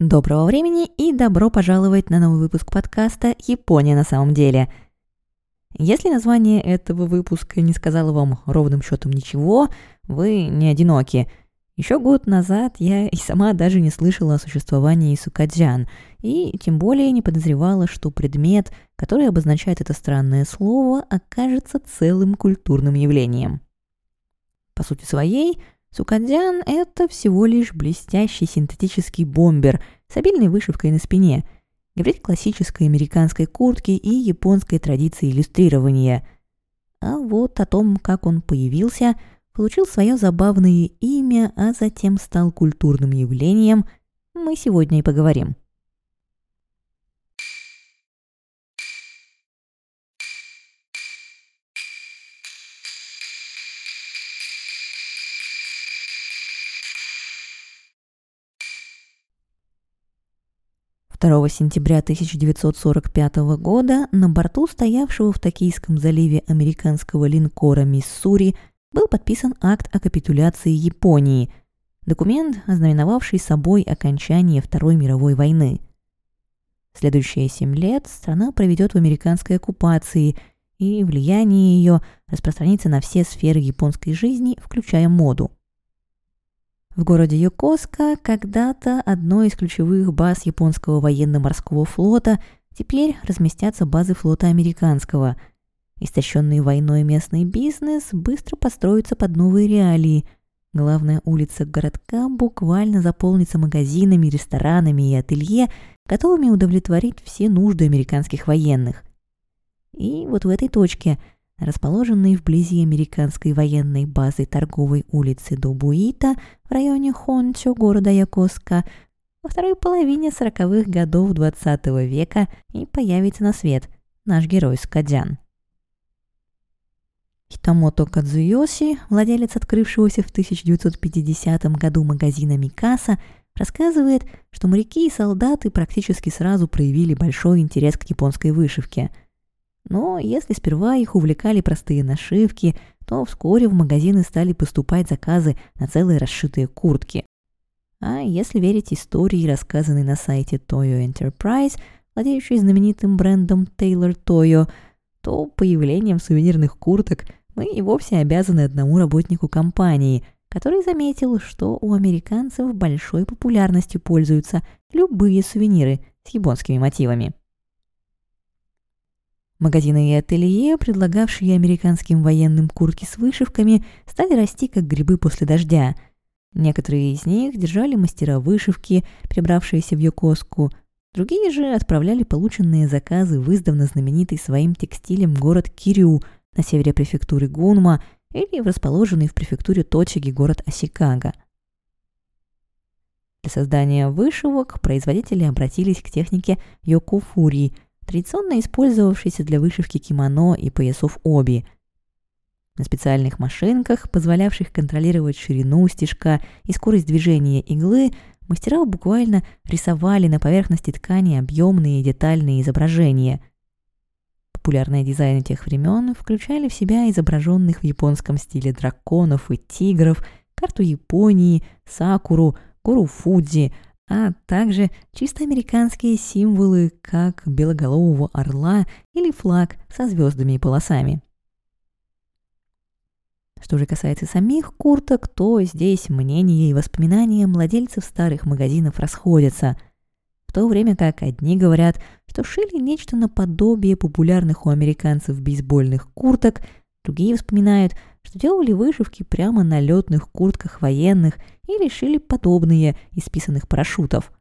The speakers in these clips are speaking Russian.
Доброго времени и добро пожаловать на новый выпуск подкаста «Япония на самом деле». Если название этого выпуска не сказало вам ровным счетом ничего, вы не одиноки. Еще год назад я и сама даже не слышала о существовании сукадзян, и тем более не подозревала, что предмет, который обозначает это странное слово, окажется целым культурным явлением. По сути своей – Сукадзян – это всего лишь блестящий синтетический бомбер с обильной вышивкой на спине, гибрид классической американской куртки и японской традиции иллюстрирования. А вот о том, как он появился, получил свое забавное имя, а затем стал культурным явлением, мы сегодня и поговорим. 2 сентября 1945 года на борту стоявшего в Токийском заливе американского линкора «Миссури» был подписан акт о капитуляции Японии, документ, ознаменовавший собой окончание Второй мировой войны. Следующие семь лет страна проведет в американской оккупации, и влияние ее распространится на все сферы японской жизни, включая моду – в городе Йокоска когда-то одной из ключевых баз японского военно-морского флота теперь разместятся базы флота американского. Истощенный войной местный бизнес быстро построится под новые реалии. Главная улица городка буквально заполнится магазинами, ресторанами и ателье, готовыми удовлетворить все нужды американских военных. И вот в этой точке – расположенный вблизи американской военной базы торговой улицы Добуита в районе Хончо города Якоска, во второй половине сороковых годов XX века и появится на свет наш герой Скадян. Хитамото Кадзуёси, владелец открывшегося в 1950 году магазина Микаса, рассказывает, что моряки и солдаты практически сразу проявили большой интерес к японской вышивке – но если сперва их увлекали простые нашивки, то вскоре в магазины стали поступать заказы на целые расшитые куртки. А если верить истории, рассказанной на сайте Toyo Enterprise, владеющей знаменитым брендом Taylor Toyo, то появлением сувенирных курток мы и вовсе обязаны одному работнику компании, который заметил, что у американцев большой популярностью пользуются любые сувениры с японскими мотивами. Магазины и ателье, предлагавшие американским военным куртки с вышивками, стали расти как грибы после дождя. Некоторые из них держали мастера вышивки, прибравшиеся в Йокоску, другие же отправляли полученные заказы в издавна знаменитый своим текстилем город Кирю на севере префектуры Гунма или в расположенный в префектуре Точиги город Осикага. Для создания вышивок производители обратились к технике йокофури – традиционно использовавшийся для вышивки кимоно и поясов оби. На специальных машинках, позволявших контролировать ширину стежка и скорость движения иглы, мастера буквально рисовали на поверхности ткани объемные детальные изображения. Популярные дизайны тех времен включали в себя изображенных в японском стиле драконов и тигров, карту Японии, сакуру, гору Фудзи, а также чисто американские символы, как белоголового орла или флаг со звездами и полосами. Что же касается самих курток, то здесь мнения и воспоминания владельцев старых магазинов расходятся, в то время как одни говорят, что шили нечто наподобие популярных у американцев бейсбольных курток, другие вспоминают, что делали вышивки прямо на летных куртках военных или шили подобные из списанных парашютов.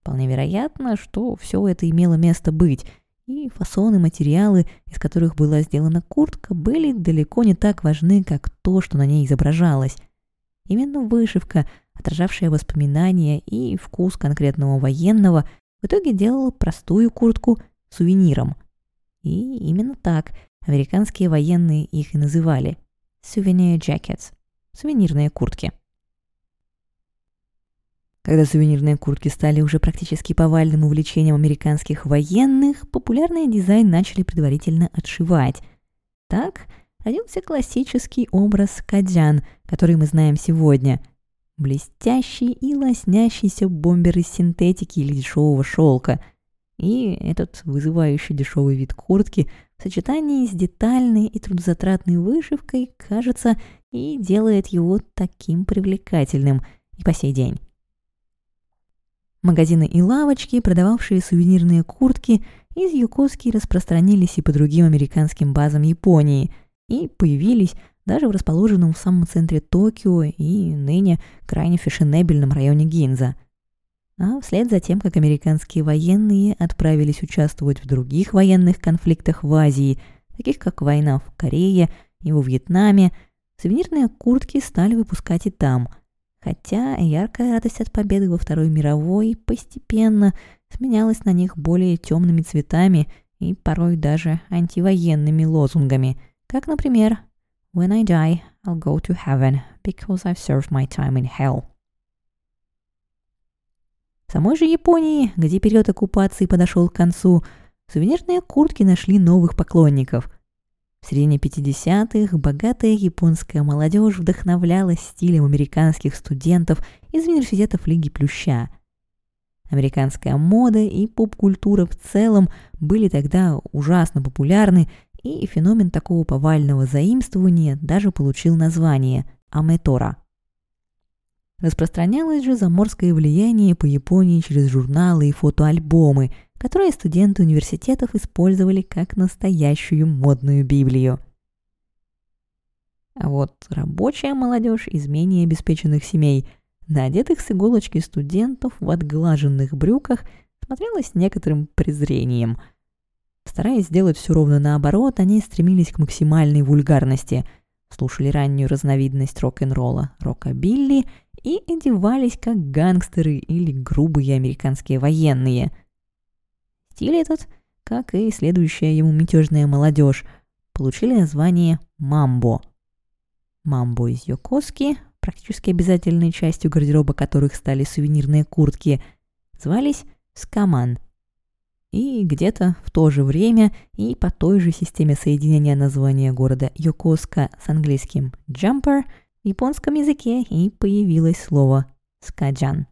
Вполне вероятно, что все это имело место быть, и фасоны, материалы, из которых была сделана куртка, были далеко не так важны, как то, что на ней изображалось. Именно вышивка, отражавшая воспоминания и вкус конкретного военного, в итоге делала простую куртку сувениром. И именно так – Американские военные их и называли «souvenir jackets» – сувенирные куртки. Когда сувенирные куртки стали уже практически повальным увлечением американских военных, популярный дизайн начали предварительно отшивать. Так родился классический образ кадян, который мы знаем сегодня. блестящий и лоснящийся бомбер из синтетики или дешевого шелка. И этот вызывающий дешевый вид куртки в сочетании с детальной и трудозатратной вышивкой, кажется, и делает его таким привлекательным и по сей день. Магазины и лавочки, продававшие сувенирные куртки, из Юкоски распространились и по другим американским базам Японии и появились даже в расположенном в самом центре Токио и ныне крайне фешенебельном районе Гинза. А вслед за тем, как американские военные отправились участвовать в других военных конфликтах в Азии, таких как война в Корее и во Вьетнаме, сувенирные куртки стали выпускать и там, хотя яркая радость от победы во Второй мировой постепенно сменялась на них более темными цветами и порой даже антивоенными лозунгами, как, например, When I die, I'll go to heaven because I've served my time in hell. Самой же Японии, где период оккупации подошел к концу, сувенирные куртки нашли новых поклонников. В середине 50-х богатая японская молодежь вдохновлялась стилем американских студентов из университетов Лиги Плюща. Американская мода и поп-культура в целом были тогда ужасно популярны и феномен такого повального заимствования даже получил название Аметора. Распространялось же заморское влияние по Японии через журналы и фотоальбомы, которые студенты университетов использовали как настоящую модную Библию. А вот рабочая молодежь из менее обеспеченных семей, на одетых с иголочки студентов в отглаженных брюках, смотрелась некоторым презрением – Стараясь сделать все ровно наоборот, они стремились к максимальной вульгарности, слушали раннюю разновидность рок-н-ролла, рокобилли и одевались как гангстеры или грубые американские военные. Стиль этот, как и следующая ему мятежная молодежь, получили название «мамбо». Мамбо из Йокоски, практически обязательной частью гардероба которых стали сувенирные куртки, звались «скаман», и где-то в то же время и по той же системе соединения названия города Йокоска с английским «jumper» японском языке и появилось слово «скаджан».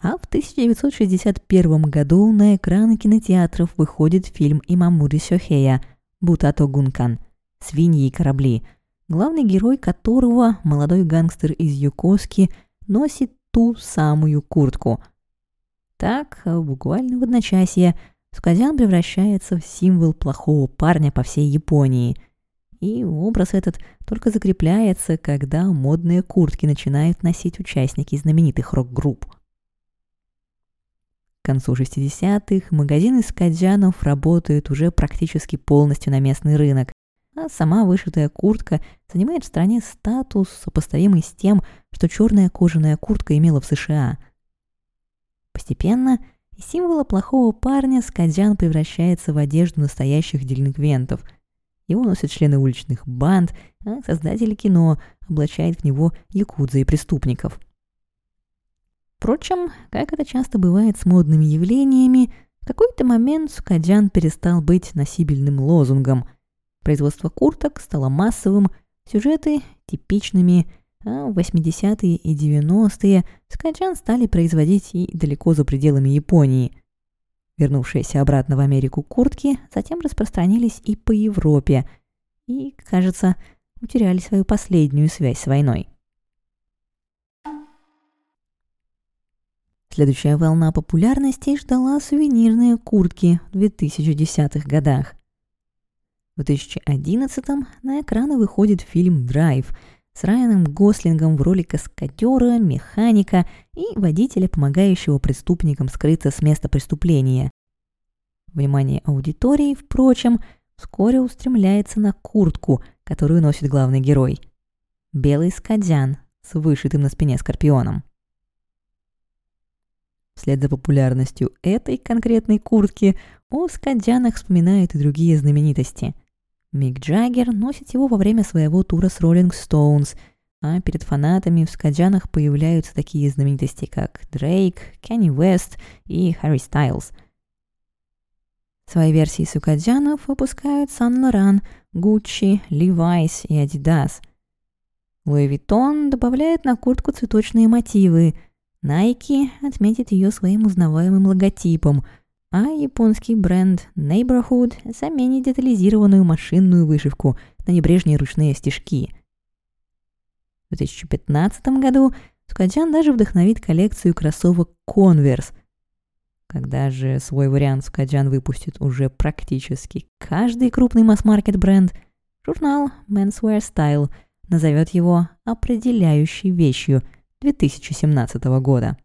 А в 1961 году на экраны кинотеатров выходит фильм Имамури Сёхея «Бутато Гункан» «Свиньи и корабли», главный герой которого, молодой гангстер из Юкоски, носит ту самую куртку – так, буквально в одночасье, Скадян превращается в символ плохого парня по всей Японии. И образ этот только закрепляется, когда модные куртки начинают носить участники знаменитых рок-групп. К концу 60-х магазины скаджанов работают уже практически полностью на местный рынок, а сама вышитая куртка занимает в стране статус, сопоставимый с тем, что черная кожаная куртка имела в США – Постепенно из символа плохого парня Скадзян превращается в одежду настоящих делинквентов. Его носят члены уличных банд, а создатели кино облачают в него якудза и преступников. Впрочем, как это часто бывает с модными явлениями, в какой-то момент Скадзян перестал быть носибельным лозунгом. Производство курток стало массовым, сюжеты – типичными, а в 80-е и 90-е скачан стали производить и далеко за пределами Японии. Вернувшиеся обратно в Америку куртки затем распространились и по Европе, и, кажется, утеряли свою последнюю связь с войной. Следующая волна популярности ждала сувенирные куртки в 2010-х годах. В 2011-м на экраны выходит фильм «Драйв», с Райаном Гослингом в роли каскадера, механика и водителя, помогающего преступникам скрыться с места преступления. Внимание аудитории, впрочем, вскоре устремляется на куртку, которую носит главный герой. Белый скадян с вышитым на спине скорпионом. Вслед за популярностью этой конкретной куртки о скадянах вспоминают и другие знаменитости – Мик Джаггер носит его во время своего тура с Rolling Stones, а перед фанатами в скаджанах появляются такие знаменитости, как Дрейк, Кенни Уэст и Харри Стайлз. Свои версии сукаджанов выпускают Сан Лоран, Гуччи, Levi's и Adidas. Луи Vuitton добавляет на куртку цветочные мотивы. Nike отметит ее своим узнаваемым логотипом, а японский бренд Neighborhood заменит детализированную машинную вышивку на небрежные ручные стежки. В 2015 году Скаджан даже вдохновит коллекцию кроссовок Converse. Когда же свой вариант Скаджан выпустит уже практически каждый крупный масс-маркет бренд, журнал Menswear Style – назовет его определяющей вещью 2017 года.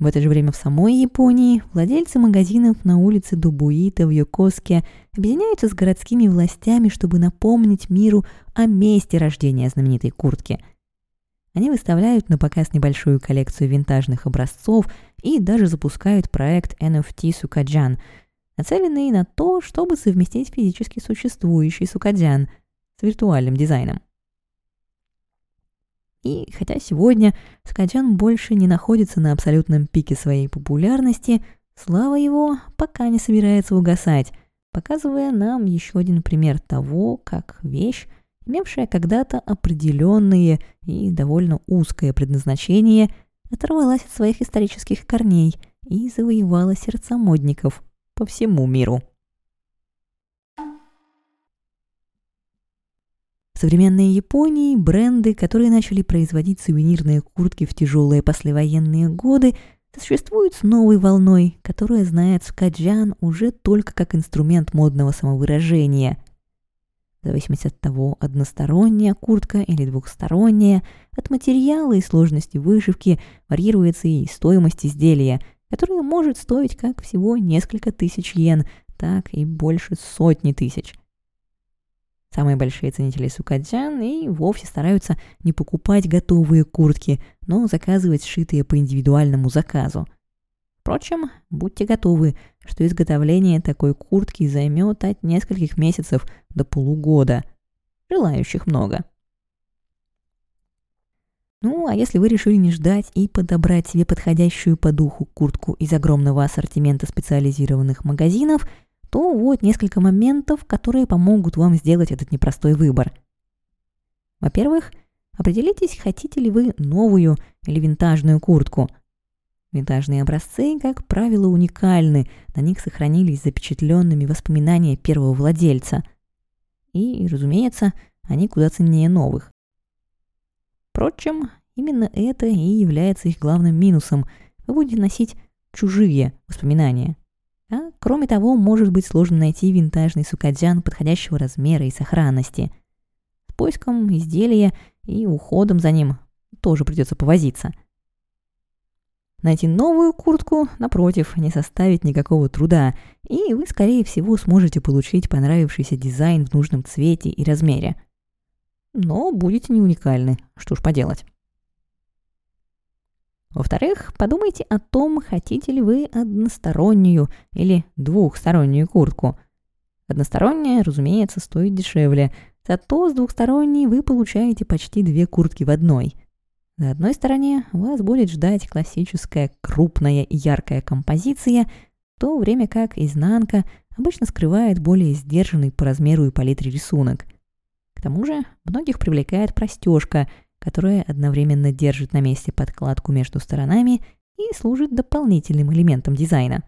В это же время в самой Японии владельцы магазинов на улице Дубуита в Йокоске объединяются с городскими властями, чтобы напомнить миру о месте рождения знаменитой куртки. Они выставляют на показ небольшую коллекцию винтажных образцов и даже запускают проект NFT Сукаджан – нацеленные на то, чтобы совместить физически существующий сукадзян с виртуальным дизайном. И хотя сегодня Скаджан больше не находится на абсолютном пике своей популярности, слава его пока не собирается угасать, показывая нам еще один пример того, как вещь, имевшая когда-то определенные и довольно узкое предназначение, оторвалась от своих исторических корней и завоевала сердца модников – по всему миру. Современной Японии бренды, которые начали производить сувенирные куртки в тяжелые послевоенные годы, существуют с новой волной, которая знает скаджан уже только как инструмент модного самовыражения. В зависимости от того, односторонняя куртка или двухсторонняя, от материала и сложности вышивки варьируется и стоимость изделия, которая может стоить как всего несколько тысяч йен, так и больше сотни тысяч. Самые большие ценители сукадзян и вовсе стараются не покупать готовые куртки, но заказывать сшитые по индивидуальному заказу. Впрочем, будьте готовы, что изготовление такой куртки займет от нескольких месяцев до полугода. Желающих много. Ну, а если вы решили не ждать и подобрать себе подходящую по духу куртку из огромного ассортимента специализированных магазинов, то вот несколько моментов, которые помогут вам сделать этот непростой выбор. Во-первых, определитесь, хотите ли вы новую или винтажную куртку. Винтажные образцы, как правило, уникальны, на них сохранились запечатленными воспоминания первого владельца. И, разумеется, они куда ценнее новых. Впрочем, именно это и является их главным минусом. Вы будете носить чужие воспоминания. А кроме того, может быть сложно найти винтажный сукадзян подходящего размера и сохранности. С поиском изделия и уходом за ним тоже придется повозиться. Найти новую куртку, напротив, не составит никакого труда, и вы, скорее всего, сможете получить понравившийся дизайн в нужном цвете и размере – но будете не уникальны, что ж поделать. Во-вторых, подумайте о том, хотите ли вы одностороннюю или двухстороннюю куртку. Односторонняя, разумеется, стоит дешевле, зато с двухсторонней вы получаете почти две куртки в одной. На одной стороне вас будет ждать классическая крупная и яркая композиция, в то время как изнанка обычно скрывает более сдержанный по размеру и палитре рисунок – к тому же многих привлекает простежка, которая одновременно держит на месте подкладку между сторонами и служит дополнительным элементом дизайна.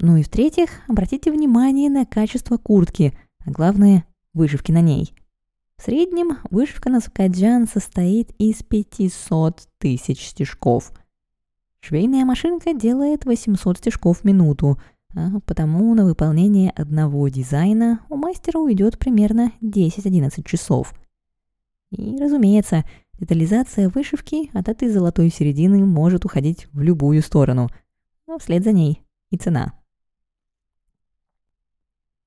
Ну и в-третьих, обратите внимание на качество куртки, а главное – вышивки на ней. В среднем вышивка на сукаджан состоит из 500 тысяч стежков. Швейная машинка делает 800 стежков в минуту – а потому на выполнение одного дизайна у мастера уйдет примерно 10-11 часов. И, разумеется, детализация вышивки от этой золотой середины может уходить в любую сторону, но вслед за ней и цена.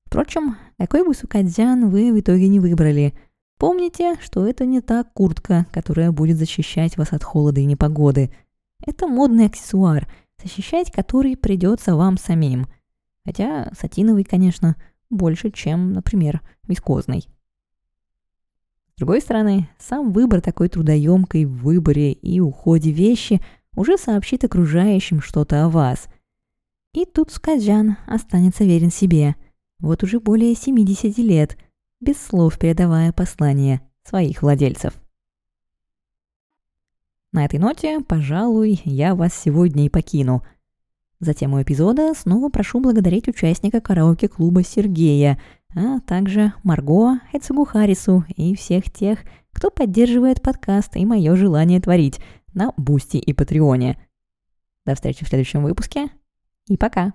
Впрочем, какой бы сукадзян вы в итоге не выбрали, помните, что это не та куртка, которая будет защищать вас от холода и непогоды. Это модный аксессуар, защищать который придется вам самим – Хотя сатиновый, конечно, больше, чем, например, вискозный. С другой стороны, сам выбор такой трудоемкой в выборе и уходе вещи уже сообщит окружающим что-то о вас. И тут Скаджан останется верен себе. Вот уже более 70 лет. без слов передавая послание своих владельцев. На этой ноте, пожалуй, я вас сегодня и покину. За тему эпизода снова прошу благодарить участника караоке-клуба Сергея, а также Марго, Эцугу Харису и всех тех, кто поддерживает подкаст и мое желание творить на Boosty и Патреоне. До встречи в следующем выпуске и пока!